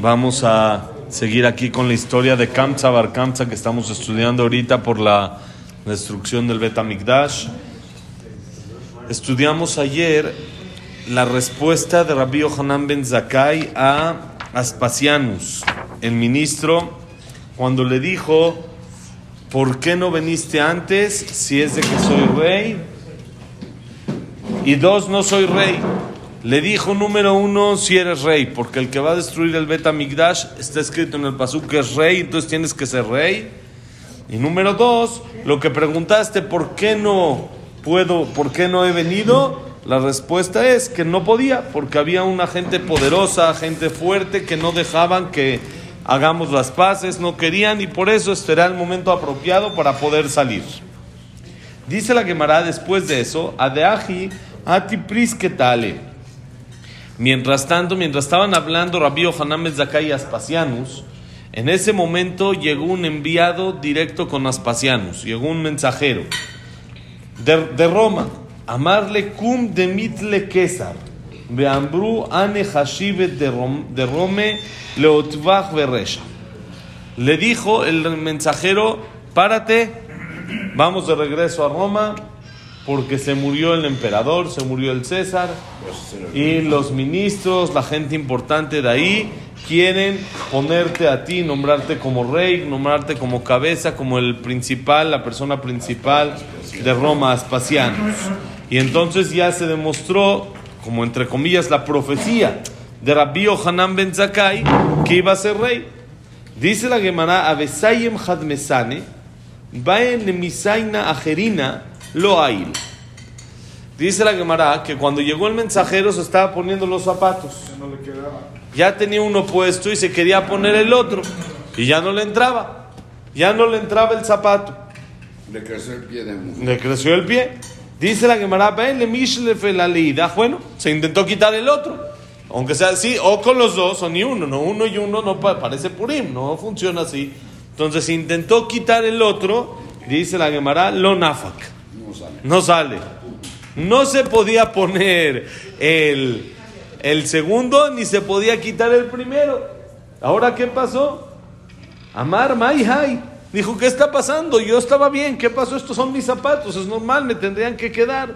Vamos a seguir aquí con la historia de Kamsa Bar Kamsa que estamos estudiando ahorita por la destrucción del Bet Amikdash. Estudiamos ayer la respuesta de Rabbi Yohanan Ben Zakai a Aspasianus, el ministro, cuando le dijo, ¿por qué no veniste antes si es de que soy rey? Y dos, no soy rey. Le dijo número uno, si eres rey, porque el que va a destruir el Bet Migdash está escrito en el Pasuk que es rey, entonces tienes que ser rey. Y número dos, lo que preguntaste, ¿por qué no puedo, por qué no he venido? La respuesta es que no podía, porque había una gente poderosa, gente fuerte, que no dejaban que hagamos las paces, no querían, y por eso este el momento apropiado para poder salir. Dice la Gemara después de eso, Adeaji atipris tale. Mientras tanto, mientras estaban hablando Rabbi Yohanan Zakai y Aspasianus, en ese momento llegó un enviado directo con Aspasianus, llegó un mensajero de, de Roma Amarle cum demitle César. Beambru ane hashivet de Rome leotvach beresha. Le dijo el mensajero, párate, vamos de regreso a Roma, porque se murió el emperador, se murió el César, y los ministros, la gente importante de ahí, quieren ponerte a ti, nombrarte como rey, nombrarte como cabeza, como el principal, la persona principal de Roma, Aspasianos. Y entonces ya se demostró, como entre comillas, la profecía de Rabbi Hanan ben Zakai que iba a ser rey. Dice la Gemara, Avesayem Hadmesane, Baen Misaina Ajerina Lo Ail. Dice la Gemara que cuando llegó el mensajero se estaba poniendo los zapatos. Ya tenía uno puesto y se quería poner el otro. Y ya no le entraba. Ya no le entraba el zapato. Le creció el pie de mujer. Le creció el pie. Dice la Gemara, la bueno, se intentó quitar el otro. Aunque sea así, o con los dos, o ni uno, no uno y uno no parece purim, no funciona así. Entonces intentó quitar el otro, dice la Gemara, lo nafak. No sale. No se podía poner el, el segundo, ni se podía quitar el primero. Ahora, ¿qué pasó? Amar, mai, hai. Dijo, ¿qué está pasando? Yo estaba bien, ¿qué pasó? Estos son mis zapatos, es normal, me tendrían que quedar.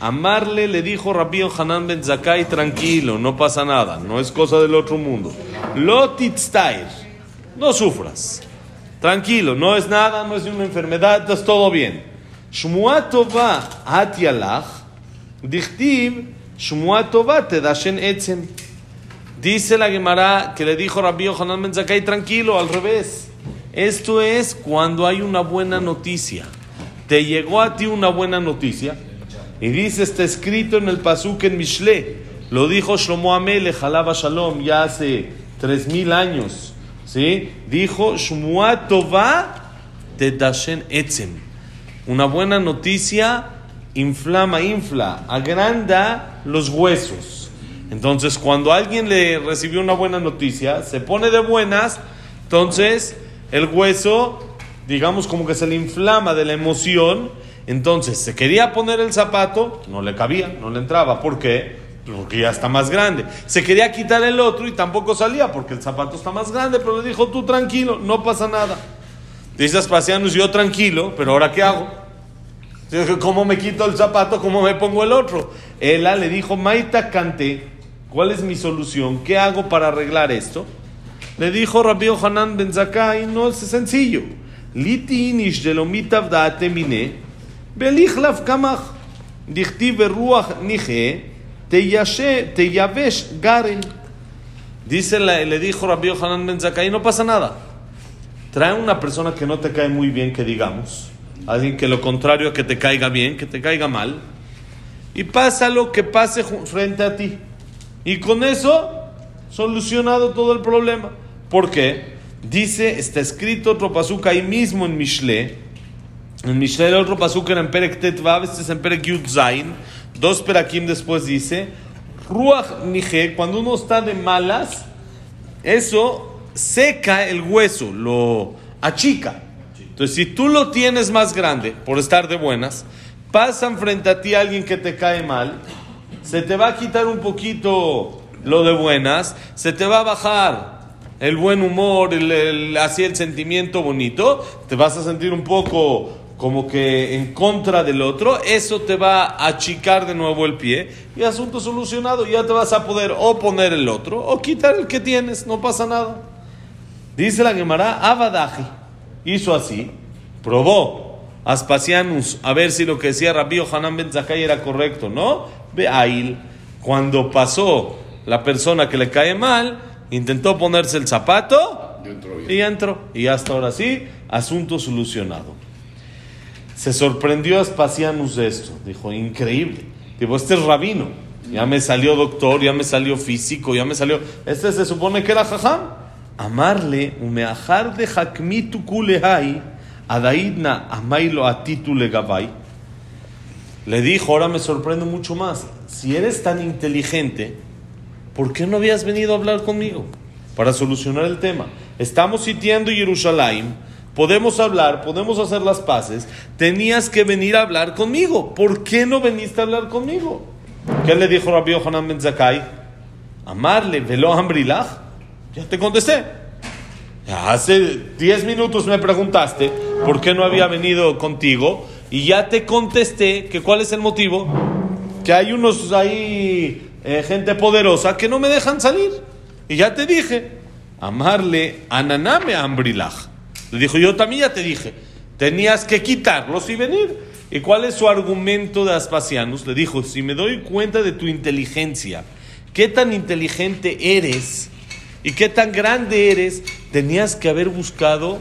Amarle le dijo Rabbi Hanan ben Zakai, tranquilo, no pasa nada, no es cosa del otro mundo. Lotitztair, no sufras, tranquilo, no es nada, no es una enfermedad, es todo bien. Shmuatova atialach, dichtiv, Shmuatova te dashen etzem. Dice la Gemara que le dijo Rabbi Hanan ben tranquilo, al revés. Esto es cuando hay una buena noticia. Te llegó a ti una buena noticia y dice, está escrito en el Pasuk en Mishle. Lo dijo Shlomo Amele, Jalaba Shalom, ya hace tres mil años. ¿Sí? Dijo, Shmuat Tova te dashen etzem. Una buena noticia inflama, infla, agranda los huesos. Entonces, cuando alguien le recibió una buena noticia, se pone de buenas, entonces el hueso, digamos como que se le inflama de la emoción, entonces se quería poner el zapato, no le cabía, no le entraba. ¿Por qué? Porque ya está más grande. Se quería quitar el otro y tampoco salía porque el zapato está más grande, pero le dijo, tú tranquilo, no pasa nada. Dice Aspasianus, yo tranquilo, pero ahora ¿qué hago? ¿Cómo me quito el zapato? ¿Cómo me pongo el otro? Ella le dijo, Maita Cante, ¿cuál es mi solución? ¿Qué hago para arreglar esto? Le dijo Rabbi Hanan ben Zakai, no es sencillo. Liti inish de lo mitav daate mine, belichlav kamach, beruach nije, te yavesh garen. Dice, le dijo Rabbi Hanan ben Zakai, no pasa nada. Trae una persona que no te cae muy bien, que digamos. Alguien que lo contrario a que te caiga bien, que te caiga mal. Y pasa lo que pase frente a ti. Y con eso, solucionado todo el problema. ¿Por qué? Dice, está escrito otro pasuk ahí mismo en Mishle. En Mishle el otro pasuk era en Perek Tetvav, este es en Perek Yud Zain. Dos perakim después dice, Ruach Nije, cuando uno está de malas, eso seca el hueso, lo achica. Entonces, si tú lo tienes más grande por estar de buenas, pasan frente a ti alguien que te cae mal, se te va a quitar un poquito lo de buenas, se te va a bajar el buen humor, el, el- así el sentimiento bonito, te vas a sentir un poco como que en contra del otro, eso te va a achicar de nuevo el pie y asunto solucionado, ya te vas a poder o poner el otro o quitar el que tienes, no pasa nada. Dice la Gemara, Abadaji hizo así, probó Aspasianus a ver si lo que decía Rabbi Hanan Ben Zakkai era correcto, ¿no? Beail, cuando pasó la persona que le cae mal, intentó ponerse el zapato Y entró. Y hasta ahora sí, asunto solucionado. Se sorprendió Aspasianus de esto. Dijo, increíble. Digo, este es rabino. Ya me salió doctor, ya me salió físico, ya me salió. Este se supone que era jajam. Amarle, umeajar de hakmitu kulehai, adaidna amailo atitu. Le dijo, ahora me sorprende mucho más. Si eres tan inteligente, ¿por qué no habías venido a hablar conmigo? Para solucionar el tema. Estamos sitiando Jerusalén, podemos hablar, podemos hacer las paces. Tenías que venir a hablar conmigo. ¿Por qué no viniste a hablar conmigo? ¿Qué le dijo Rabbi Yohanan Ben Zakkai? Amarle, velo hambrilach. Ya te contesté. Hace 10 minutos me preguntaste por qué no había venido contigo y ya te contesté que cuál es el motivo. Que hay unos ahí, eh, gente poderosa, que no me dejan salir. Y ya te dije, amarle ananame ambrilaj. Le dijo, yo también ya te dije, tenías que quitarlos y venir. ¿Y cuál es su argumento de Aspasianus? Le dijo, si me doy cuenta de tu inteligencia, qué tan inteligente eres y qué tan grande eres, tenías que haber buscado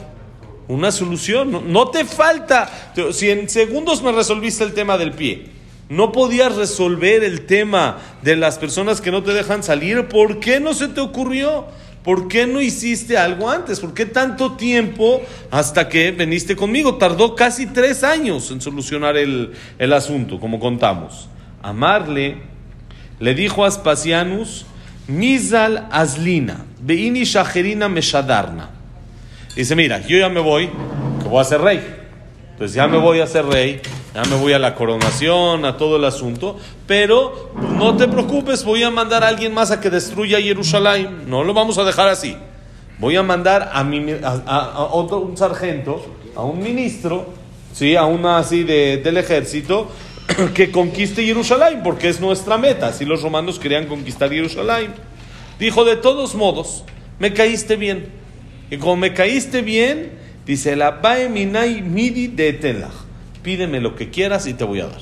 una solución. No, te falta. Si en segundos me resolviste el tema del pie, no podías resolver el tema de las personas que no te dejan salir. ¿Por qué no se te ocurrió? ¿Por qué no hiciste algo antes? ¿Por qué tanto tiempo hasta que viniste conmigo? Tardó casi tres años en solucionar el, el asunto, como contamos. Amarle le dijo a Aspasianus, Mizal Aslina, Beini Shajerina Meshadarna. Dice, mira, yo ya me voy, que voy a ser rey. Entonces ya me voy a ser rey, ya me voy a la coronación, a todo el asunto, pero no te preocupes, voy a mandar a alguien más a que destruya Jerusalén. No lo vamos a dejar así. Voy a mandar a, mi, otro, un sargento, a un ministro, ¿sí? a una así de, del ejército, que conquiste Jerusalén, porque es nuestra meta. Si los romanos querían conquistar Jerusalén. Dijo, de todos modos, me caíste bien. Y como me caíste bien, dice, la minai midi de telach. Pídeme lo que quieras y te voy a dar.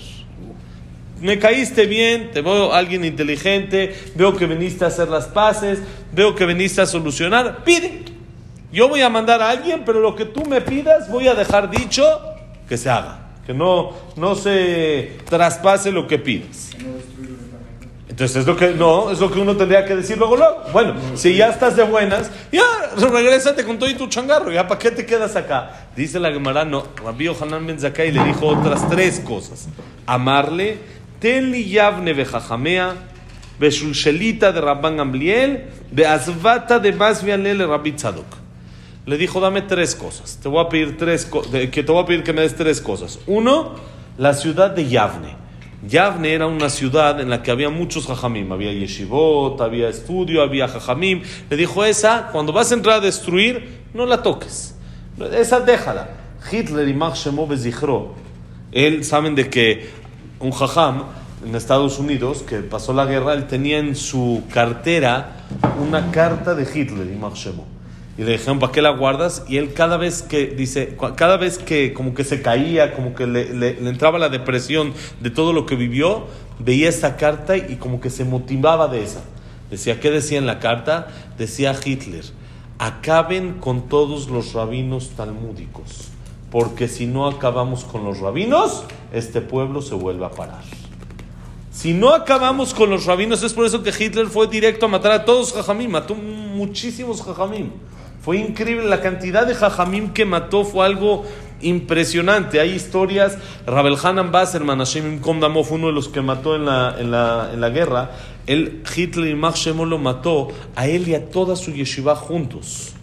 Me caíste bien, te veo alguien inteligente, veo que viniste a hacer las paces, veo que viniste a solucionar. Pide. Yo voy a mandar a alguien, pero lo que tú me pidas voy a dejar dicho que se haga. Que no, no se traspase lo que pides. Entonces es lo que no, es lo que uno tendría que decir luego, luego. Bueno, si ya estás de buenas, ya regrésate con todo y tu changarro, ya para qué te quedas acá. Dice la Gemara, no, Rabbi Yohanan Ben Zakkai le dijo otras tres cosas. Amarle, tenli yavne vejajamea, beshulshelita de Rabban Gamliel, beazvata de Masvianel Rabbi Tzadok. Le dijo, dame tres cosas. Te voy a pedir tres que te voy a pedir que me des tres cosas. Uno, la ciudad de Yavne. Yavne era una ciudad en la que había muchos jajamim. Había yeshivot, había estudio, había jajamim. Le dijo, esa, cuando vas a entrar a destruir, no la toques. Esa déjala. Hitler y Max Shemo Bezichro, él saben de que un jajam en Estados Unidos que pasó la guerra, él tenía en su cartera una carta de Hitler y Shemo. Y le dijeron, ¿para qué la guardas? Y él cada vez que, dice, cada vez que como que se caía, como que le, le- le entraba la depresión de todo lo que vivió, veía esa carta y como que se motivaba de esa. Decía, ¿qué decía en la carta? Decía Hitler, acaben con todos los rabinos talmúdicos, porque si no acabamos con los rabinos, este pueblo se vuelve a parar. Si no acabamos con los rabinos, es por eso que Hitler fue directo a matar a todos jajamim, mató muchísimos jajamim. Fue increíble la cantidad de jajamim que mató, fue algo impresionante. Hay historias, Rabel Hanan Imkom Damo, fue uno de los que mató en la, en la, en la guerra. Él, Hitler y Max Shemo lo mató a él y a toda su yeshiva juntos.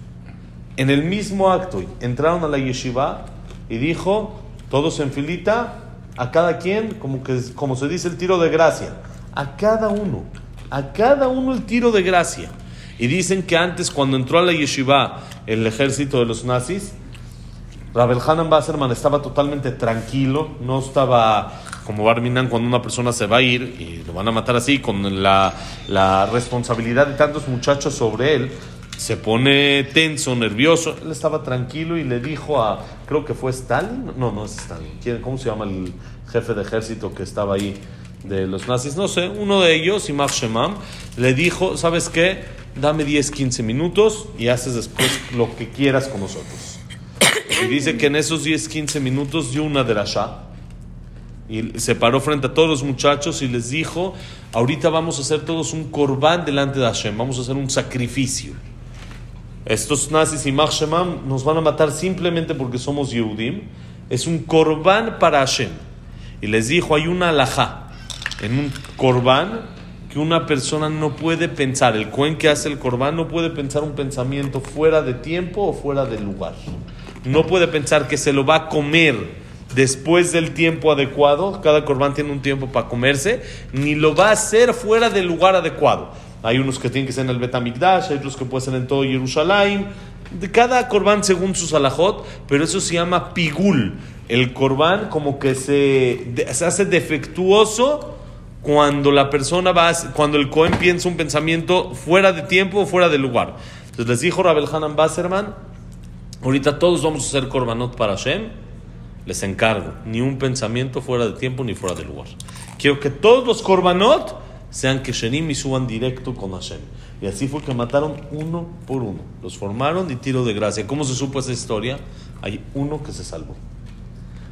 En el mismo acto, entraron a la yeshiva y dijo, todos en filita, a cada quien, como, que, como se dice el tiro de gracia, a cada uno a cada uno el tiro de gracia. Y dicen que antes, cuando entró a la yeshiva el ejército de los nazis, Rabel Hanan Basserman estaba totalmente tranquilo, no estaba como Barminan cuando una persona se va a ir y lo van a matar así, con la, la responsabilidad de tantos muchachos sobre él, se pone tenso, nervioso. Él estaba tranquilo y le dijo a, creo que fue Stalin, no, no es Stalin, ¿Quién- ¿cómo se llama el jefe de ejército que estaba ahí de los nazis? No sé, uno de ellos, Imar Shemam, le dijo, ¿sabes qué? Dame 10, 15 minutos y haces después lo que quieras con nosotros. Y dice que en esos 10, 15 minutos dio una derashá y se paró frente a todos los muchachos y les dijo, ahorita vamos a hacer todos un corbán delante de Hashem, vamos a hacer un sacrificio. Estos nazis y Shemam nos van a matar simplemente porque somos Yehudim. Es un corbán para Hashem. Y les dijo, hay una alajá en un corbán que una persona no puede pensar. El cuen que hace el corbán no puede pensar un pensamiento fuera de tiempo o fuera de lugar. No puede pensar que se lo va a comer después del tiempo adecuado. Cada corbán tiene un tiempo para comerse. Ni lo va a hacer fuera del lugar adecuado. Hay unos que tienen que ser en el Betamikdash, hay otros que pueden ser en todo Jerusalén. Cada corbán según su salajot, pero eso se llama pigul. El corbán como que se, se hace defectuoso cuando la persona va, cuando el Cohen piensa un pensamiento fuera de tiempo o fuera de lugar. Entonces les dijo Rabel Hanan Basserman, ahorita todos vamos a hacer korbanot para Hashem, les encargo, ni un pensamiento fuera de tiempo ni fuera de lugar. Quiero que todos los korbanot sean que Shenim y suban directo con Hashem. Y así fue que mataron uno por uno. Los formaron y tiro de gracia. ¿Cómo se supo esa historia? Hay uno que se salvó.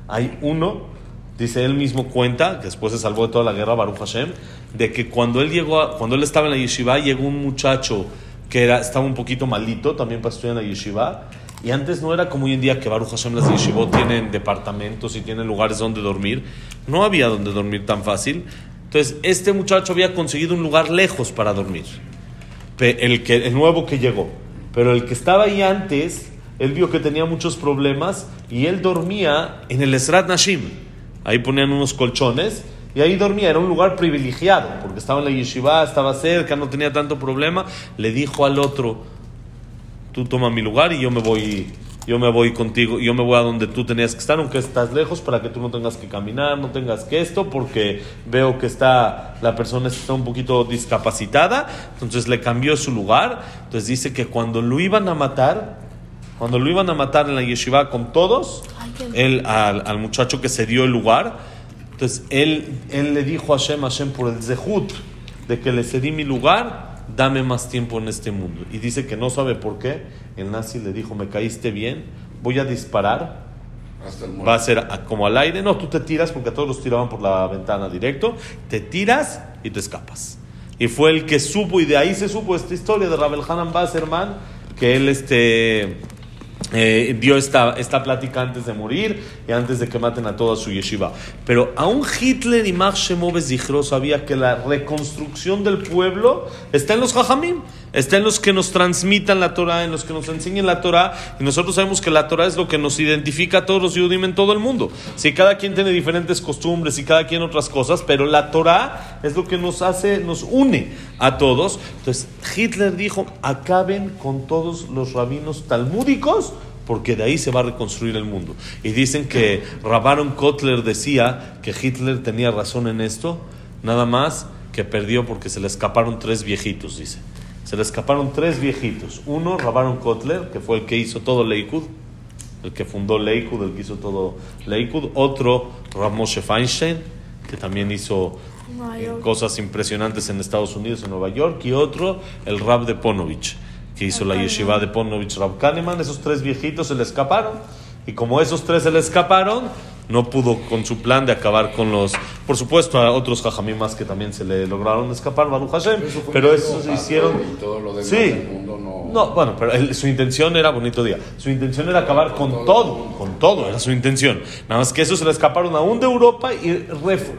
Hay uno, dice él mismo cuenta, que después se salvó de toda la guerra, Baruch Hashem, de que cuando él llegó, cuando él estaba en la yeshiva, llegó un muchacho que era, estaba un poquito malito, también para estudiar en la yeshiva, y antes no era como hoy en día que Baruch Hashem las yeshivot tienen departamentos y tienen lugares donde dormir, no había donde dormir tan fácil, entonces este muchacho había conseguido un lugar lejos para dormir el, que, el nuevo que llegó. Pero el que estaba ahí antes, él vio que tenía muchos problemas y él dormía en el Esrat Nashim. Ahí ponían unos colchones y ahí dormía. Era un lugar privilegiado porque estaba en la yeshiva, estaba cerca, no tenía tanto problema. Le dijo al otro, tú toma mi lugar y yo me voy yo me voy contigo yo me voy a donde tú tenías que estar aunque estás lejos para que tú no tengas que caminar no tengas que esto porque veo que está la persona está un poquito discapacitada entonces le cambió su lugar entonces dice que cuando lo iban a matar cuando lo iban a matar en la yeshiva con todos él al, al muchacho que se dio el lugar entonces él, él le dijo a Hashem, Hashem, por el zehut de que le cedí mi lugar, dame más tiempo en este mundo. Y dice que no sabe por qué. El nazi le dijo, me caíste bien, voy a disparar. Va a ser como al aire. No, tú te tiras porque a todos los tiraban por la ventana directo. Te tiras y te escapas. Y fue el que supo, y de ahí se supo esta historia de Rabel Hanan Basserman, que él este, eh, dio esta, esta plática antes de morir y antes de que maten a toda su yeshiva. Pero aún Hitler y Max Shemov sabía que la reconstrucción del pueblo está en los Jajamim, está en los que nos transmitan la Torah, en los que nos enseñen la Torah. Y nosotros sabemos que la Torah es lo que nos identifica a todos los Yudim en todo el mundo. Si cada quien tiene diferentes costumbres y cada quien otras cosas, pero la Torah es lo que nos hace, nos une a todos. Entonces Hitler dijo, acaben con todos los rabinos talmúdicos porque de ahí se va a reconstruir el mundo. Y dicen que Rabaron Kotler decía que Hitler tenía razón en esto, nada más que perdió porque se le escaparon tres viejitos, dice. Se le escaparon tres viejitos. Uno, Rabaron Kotler, que fue el que hizo todo Leikud, el que fundó Leikud, el que hizo todo Leikud. Otro, Rav Moshe Feinstein, que también hizo eh, cosas impresionantes en Estados Unidos, en Nueva York. Y otro, el Rab de Ponovich, que hizo la Kahneman. yeshiva de Ponovich, Rab Kahneman. Esos tres viejitos se le escaparon. Y como esos tres se le escaparon, no pudo con su plan de acabar con los... Por supuesto, a otros jajamim más que también se le lograron escapar, Baruch Hashem. Eso fue Pero esos hicieron... Y todo lo demás Sí. No. No, bueno, pero él- su intención era, bonito día, su intención era acabar con Con todo, todo. con todo, era su intención. Nada más que eso se le escaparon aún de Europa y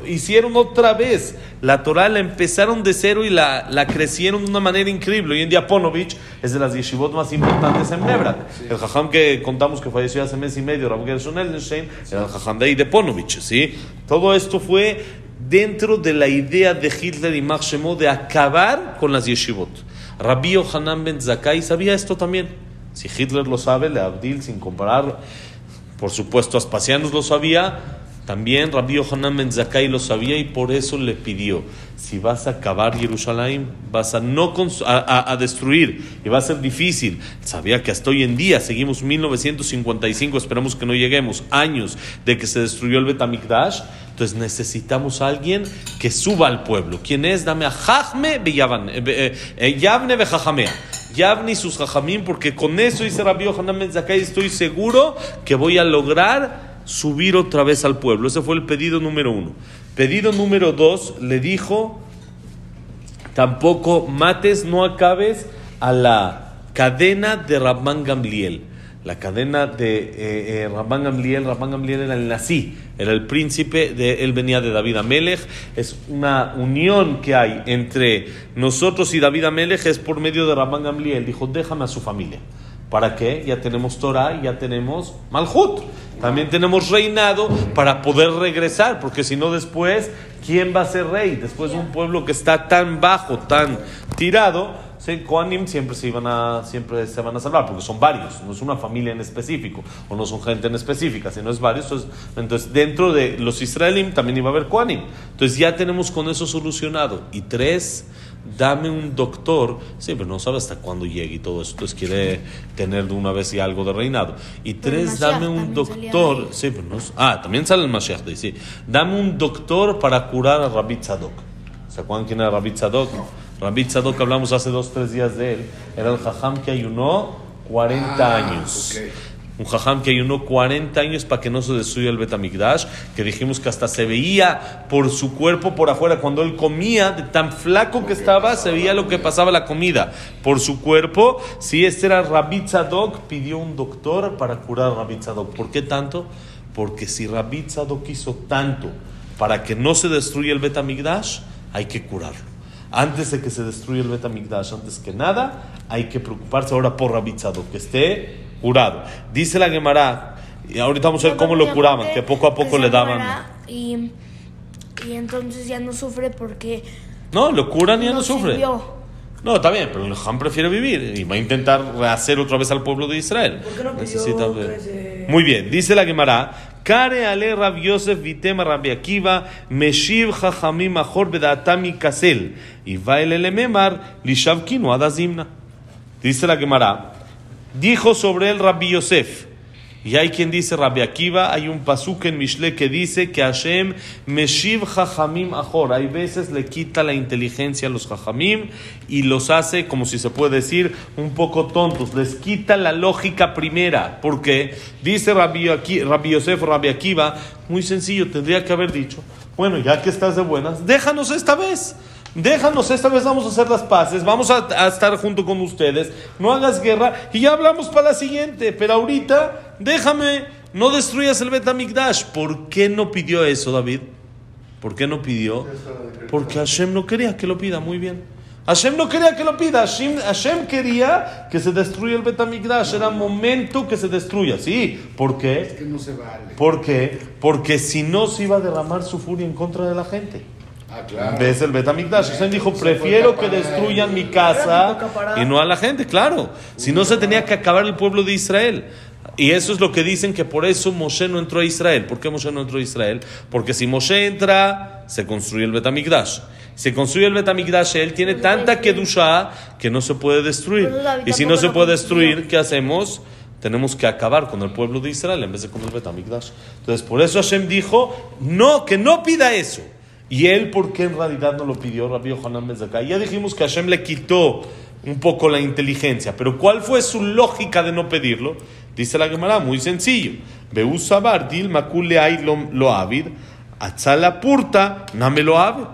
hicieron otra vez la Torah, la empezaron de cero y la, la crecieron de una manera increíble. Hoy en día Ponovich es de las yeshivot más importantes en Nebrak. El jajam que contamos que falleció hace mes y medio, Rav Gershon Ellenstein, era el jajam de ahí de Ponovich, ¿sí? Todo esto fue dentro de la idea de Hitler y Marx de acabar con las yeshivot. Rabbi Yohanan Ben Zakkai sabía esto también. Si Hitler lo sabe, le Abdil, sin comparar, por supuesto, Aspasianos lo sabía, también Rabbi Yohanan Ben Zakkai lo sabía y por eso le pidió, si vas a acabar Jerusalén, vas a no a, destruir y va a ser difícil. Sabía que hasta hoy en día seguimos 1955, esperamos que no lleguemos, años de que se destruyó el Betamikdash. Entonces necesitamos a alguien que suba al pueblo. ¿Quién es? Dame a Jajme eh, eh, eh, Yavne Bejajamea. Yavni sus jajamim, porque con eso dice Rabbi Yohanan Ben Zakkai, estoy seguro que voy a lograr subir otra vez al pueblo. Ese fue el pedido número uno. Pedido número dos, le dijo, tampoco mates, no acabes a la cadena de Rabban Gamliel. La cadena de eh, eh, Rabban Gamliel, Rabban Gamliel era el nací, era el príncipe, de, él venía de David Amelech. Es una unión que hay entre nosotros y David Amelech, es por medio de Rabban Gamliel. Dijo, déjame a su familia. ¿Para qué? Ya tenemos Torah y ya tenemos Malhut. También tenemos reinado para poder regresar, porque si no después, ¿quién va a ser rey? Después de un pueblo que está tan bajo, tan tirado, ¿sí? Kohanim siempre se, iban a, siempre se van a salvar, porque son varios, no es una familia en específico, o no son gente en específica, sino es varios. Entonces, dentro de los israelim también iba a haber Kohanim. Entonces ya tenemos con eso solucionado. Y tres, dame un doctor, sí, pero no sabe hasta cuándo llegue y todo eso, entonces quiere tener de una vez y algo de reinado. Y tres, Mashiach dame un doctor, sí, pero no, ah, también sale el Mashiach de ahí, sí. Dame un doctor para curar a Rabbi Tzadok. ¿Se acuerdan quién era Rabbi Tzadok? Rabbi Tzadok, hablamos hace dos, tres días de él, era el jajam que ayunó 40 Ah, años. ok. Un jajam que ayunó 40 años para que no se destruya el Betamigdash, que dijimos que hasta se veía por su cuerpo por afuera. Cuando él comía, de tan flaco que estaba, se veía lo que pasaba la comida por su cuerpo. Si este era Rabbi pidió un doctor para curar a Rabbi. ¿Por qué tanto? Porque si Rabbi Tzadok hizo tanto para que no se destruya el Betamigdash, hay que curarlo. Antes de que se destruya el Betamigdash, antes que nada, hay que preocuparse ahora por Rabbi que esté curado. Dice la Gemara, y ahorita vamos a ver cómo lo curaban, que poco a poco le daban. Y, y entonces ya no sufre porque No, lo curan y ya no, sufre. sirvió. No, está bien, pero el Ham prefiere vivir y va a intentar rehacer otra vez al pueblo de Israel. ¿Por qué no Necesita ver. se- Muy bien, dice la Gemara. Kare ale Rab Yosef vitema Rabbi Akiva meshiv chachamim achor bedatami kasel y va el elememar lishavkinu adazimna. Dice la Gemara. Dijo sobre él Rabbi Yosef. Y hay quien dice Rabbi Akiva, hay un pasuk en Mishle que dice que Hashem meshiv chachamim achor. Hay veces le quita la inteligencia a los chachamim y los hace, como si se puede decir, un poco tontos. Les quita la lógica primera. Porque dice Rabbi, Aki- Rabbi Yosef, Rabbi Akiva, muy sencillo, tendría que haber dicho, bueno, ya que estás de buenas, déjanos esta vez. Déjanos, esta vez vamos a hacer las paces, vamos a, a estar junto con ustedes, no hagas guerra y ya hablamos para la siguiente, pero ahorita déjame, no destruyas el Betamigdash. ¿Por qué no pidió eso, David? ¿Por qué no pidió? Porque Hashem no quería que lo pida, muy bien. Hashem no quería que lo pida, Hashem, Hashem quería que se destruya el Betamigdash, era momento que se destruya, sí. ¿Por qué? Que no se vale. ¿Por qué? Porque si no se iba a derramar su furia en contra de la gente. Ah, claro. Ves el Betamigdash. Hashem dijo, prefiero que destruyan mi casa y no a la gente, claro. Si no se tenía que acabar el pueblo de Israel. Y eso es lo que dicen que por eso Moshe no entró a Israel. ¿Por qué Moshe no entró a Israel? Porque si Moshe entra, se construye el Betamigdash. Se construye el Betamigdash, él tiene tanta kedusha que no se puede destruir. David Y si no se puede destruir, ¿qué hacemos? Tenemos que acabar con el pueblo de Israel en vez de con el Betamigdash. Entonces, por eso Hashem dijo, no, que no pida eso. Y él, ¿por qué en realidad no lo pidió Rabbi Yohanan Ben Zakkai? Ya dijimos que Hashem le quitó un poco la inteligencia, pero ¿cuál fue su lógica de no pedirlo? Dice la Gemara, muy sencillo. Beú sabar, dil makule lo, lo avid, atzala purta, name lo avid.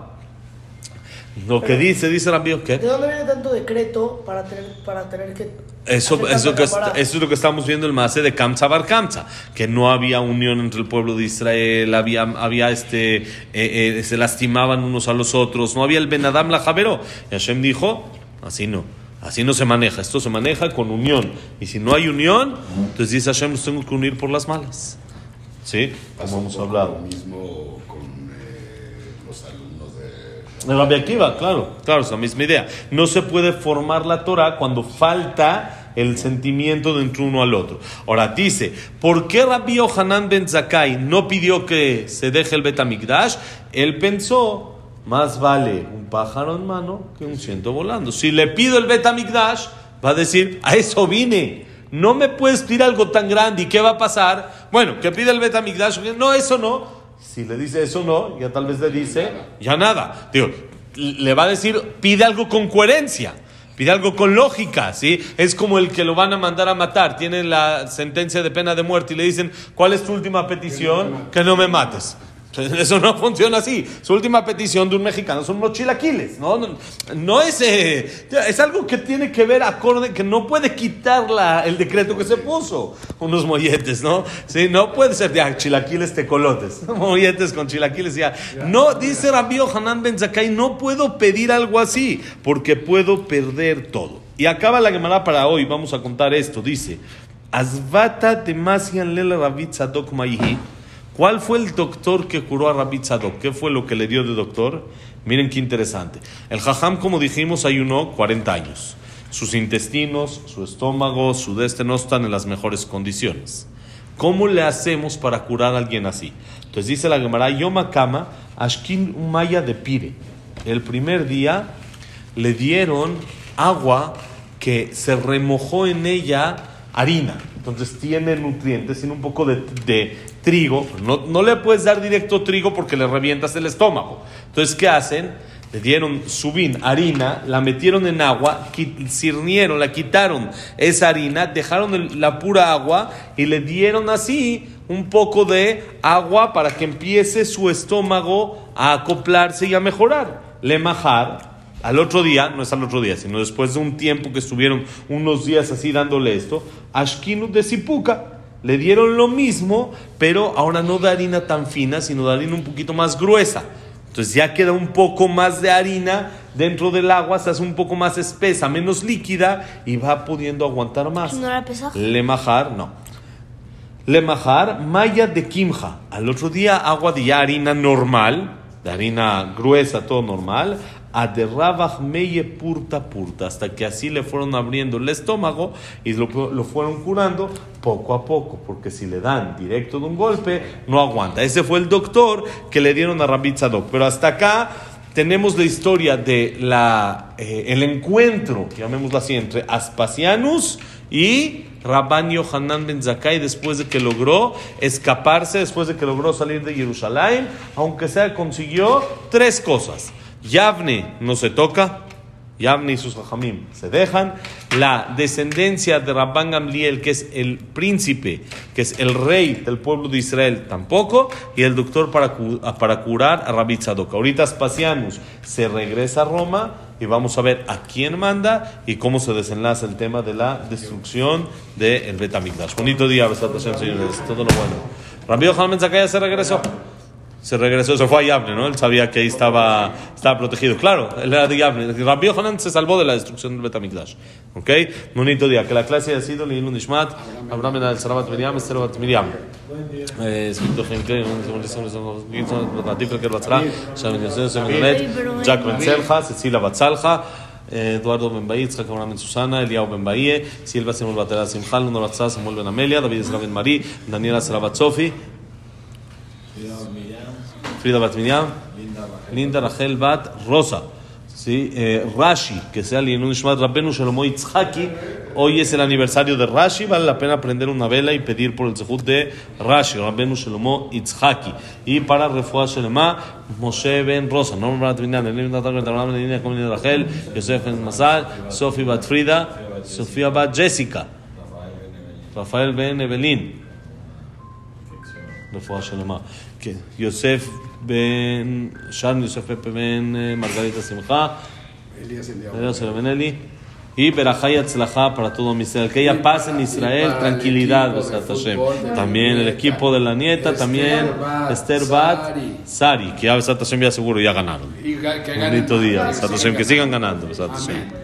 Lo que dice, dice Rabbi ¿qué? ¿De dónde viene tanto decreto para tener, para tener que... Eso, eso, que, eso es lo que estamos viendo el Mase de Kamsa Bar Kamsa, que no había unión entre el pueblo de Israel, había, había este, eh, eh, se lastimaban unos a los otros, no había el Ben Adam la Javeró. Y Hashem dijo, así no, así no se maneja, esto se maneja con unión. Y si no hay unión, entonces dice Hashem, los tengo que unir por las malas. ¿Sí? Como hemos hablado. Lo mismo Rabbi Akiva, claro, claro, es la misma idea. No se puede formar la Torah cuando falta el sentimiento de entre uno al otro. Ahora dice, ¿por qué Rabbi Yohanan ben Zakai no pidió que se deje el Betamigdash? Él pensó, más vale un pájaro en mano que un ciento volando. Si le pido el Betamigdash, va a decir, a eso vine. No me puedes pedir algo tan grande. ¿Y qué va a pasar? Bueno, que pide el Betamigdash. No, eso no. Si le dice eso no, ya tal vez le dice, ya nada. Digo, le va a decir, pide algo con coherencia. Pide algo con lógica, ¿sí? Es como el que lo van a mandar a matar. Tiene la sentencia de pena de muerte y le dicen, ¿cuál es tu última petición? Que no me mates. Eso no funciona así. Su última petición de un mexicano son unos chilaquiles. No, no, no es, eh, es algo que tiene que ver acorde, que no puede quitar la, el decreto que se puso. Unos molletes, ¿no? Sí, no puede ser ya chilaquiles tecolotes. Molletes con chilaquiles ya. No, dice Rabbi Hanan Ben Zakai, no puedo pedir algo así porque puedo perder todo. Y acaba la Gemara para hoy. Vamos a contar esto. Dice, Asvata demasian lela Rabbi Tzadok Maihi. ¿Cuál fue el doctor que curó a Rabbi Tzadok? ¿Qué fue lo que le dio de doctor? Miren qué interesante. El jajam, como dijimos, ayunó 40 años. Sus intestinos, su estómago, su deste no están en las mejores condiciones. ¿Cómo le hacemos para curar a alguien así? Entonces dice la Gemara, Yoma Kama, Ashkin Umaya de Pire. El primer día le dieron agua que se remojó en ella harina. Entonces tiene nutrientes, tiene un poco de, de trigo. No, no, le puedes dar directo trigo porque le revientas el estómago. Entonces, ¿qué hacen? Le dieron subín, harina, la metieron en agua, cirnieron, la quitaron esa harina, dejaron la pura agua y le dieron así un poco de agua para que empiece su estómago a acoplarse y a mejorar. Le majar, al otro día, no es al otro día, sino después de un tiempo que estuvieron unos días así dándole esto, Ashkinu de Zipuca. Le dieron lo mismo, pero ahora no de harina tan fina, sino de harina un poquito más gruesa. Entonces ya queda un poco más de harina dentro del agua, se hace un poco más espesa, menos líquida y va pudiendo aguantar más. ¿No era pesado? Le majar, no. Le majar, maya de kimja. Al otro día agua de ya harina normal, de harina gruesa, todo normal. Aderrabach meye purta purta, hasta que así le fueron abriendo el estómago y lo, lo, fueron curando poco a poco, porque si le dan directo de un golpe, no aguanta. Ese fue el doctor que le dieron a Rabbi Tzadok. Pero hasta acá tenemos la historia de la, eh, el encuentro, llamémoslo así, entre Aspasianus y Rabban Yohanan ben Zakai después de que logró escaparse, después de que logró salir de Jerusalén, aunque sea consiguió tres cosas. Yavne no se toca, Yavne y sus hajamim se dejan. La descendencia de Rabban Gamliel, que es el príncipe, que es el rey del pueblo de Israel, tampoco. Y el doctor para, para curar a Rabbi Tzadok. Ahorita Aspasianus se regresa a Roma y vamos a ver a quién manda y cómo se desenlaza el tema de la destrucción del de Betamigdash. Bonito día, señores. Todo lo bueno. Rabbi Zakaya se regresó se regresó, se fue a Yavne, ¿no? Él sabía que ahí estaba, estaba protegido. Claro, él era de Yavne. Rabbi Yohanan se salvó de la destrucción del Betamigdash. ¿Ok? Bonito día. Que la clase haya sido Leilun Nishmat, Abraham el Sarabat Miriam, Sarabat Miriam. סביבתו חיים כאלה, עדיף לקר בהצלחה, שם יוסף, שם מנט, ג'ק בן צלחה, סצילה בצלחה, אדוארדו בן באי, יצחק אברהם בן סוסנה, אליהו בן באי, סילבה סימול בתלה שמחה, לונו רצה, סמואל בן עמליה, דוד עזרא בן מרי, דניאלה סלע בת סופי, Frida Bat Miriam, Linda Rachel Bat Rosa. ¿Sí? Eh, Rashi, que sea el Nishmat Rabbenu Shalomo Itzhaki. Hoy es el aniversario de Rashi, vale la pena prender una vela y pedir por el zehut de Rashi, Rabbenu Shalomo Itzhaki. Y para Refuah Shelema, Moshe Ben Rosa, Norma Bat Miriam, Elin Bat Abraham, como Rachel, Yosef Ben Masal, Sofi Bat Frida, Sofía Bat Jessica, Rafael Ben Evelyn. Refuah Shelema. Yosef Ben Shan, Yosef Pepe Ben Margarita Simcha, Elías y Berajay Atzlaja para todo Israel. Que haya paz en Israel, tranquilidad, Hashem. También el equipo de la nieta, también Esther Bat Sari, que ya Hashem ya seguro ya ganaron. Bonito día, Hashem, que sigan ganando, Hashem.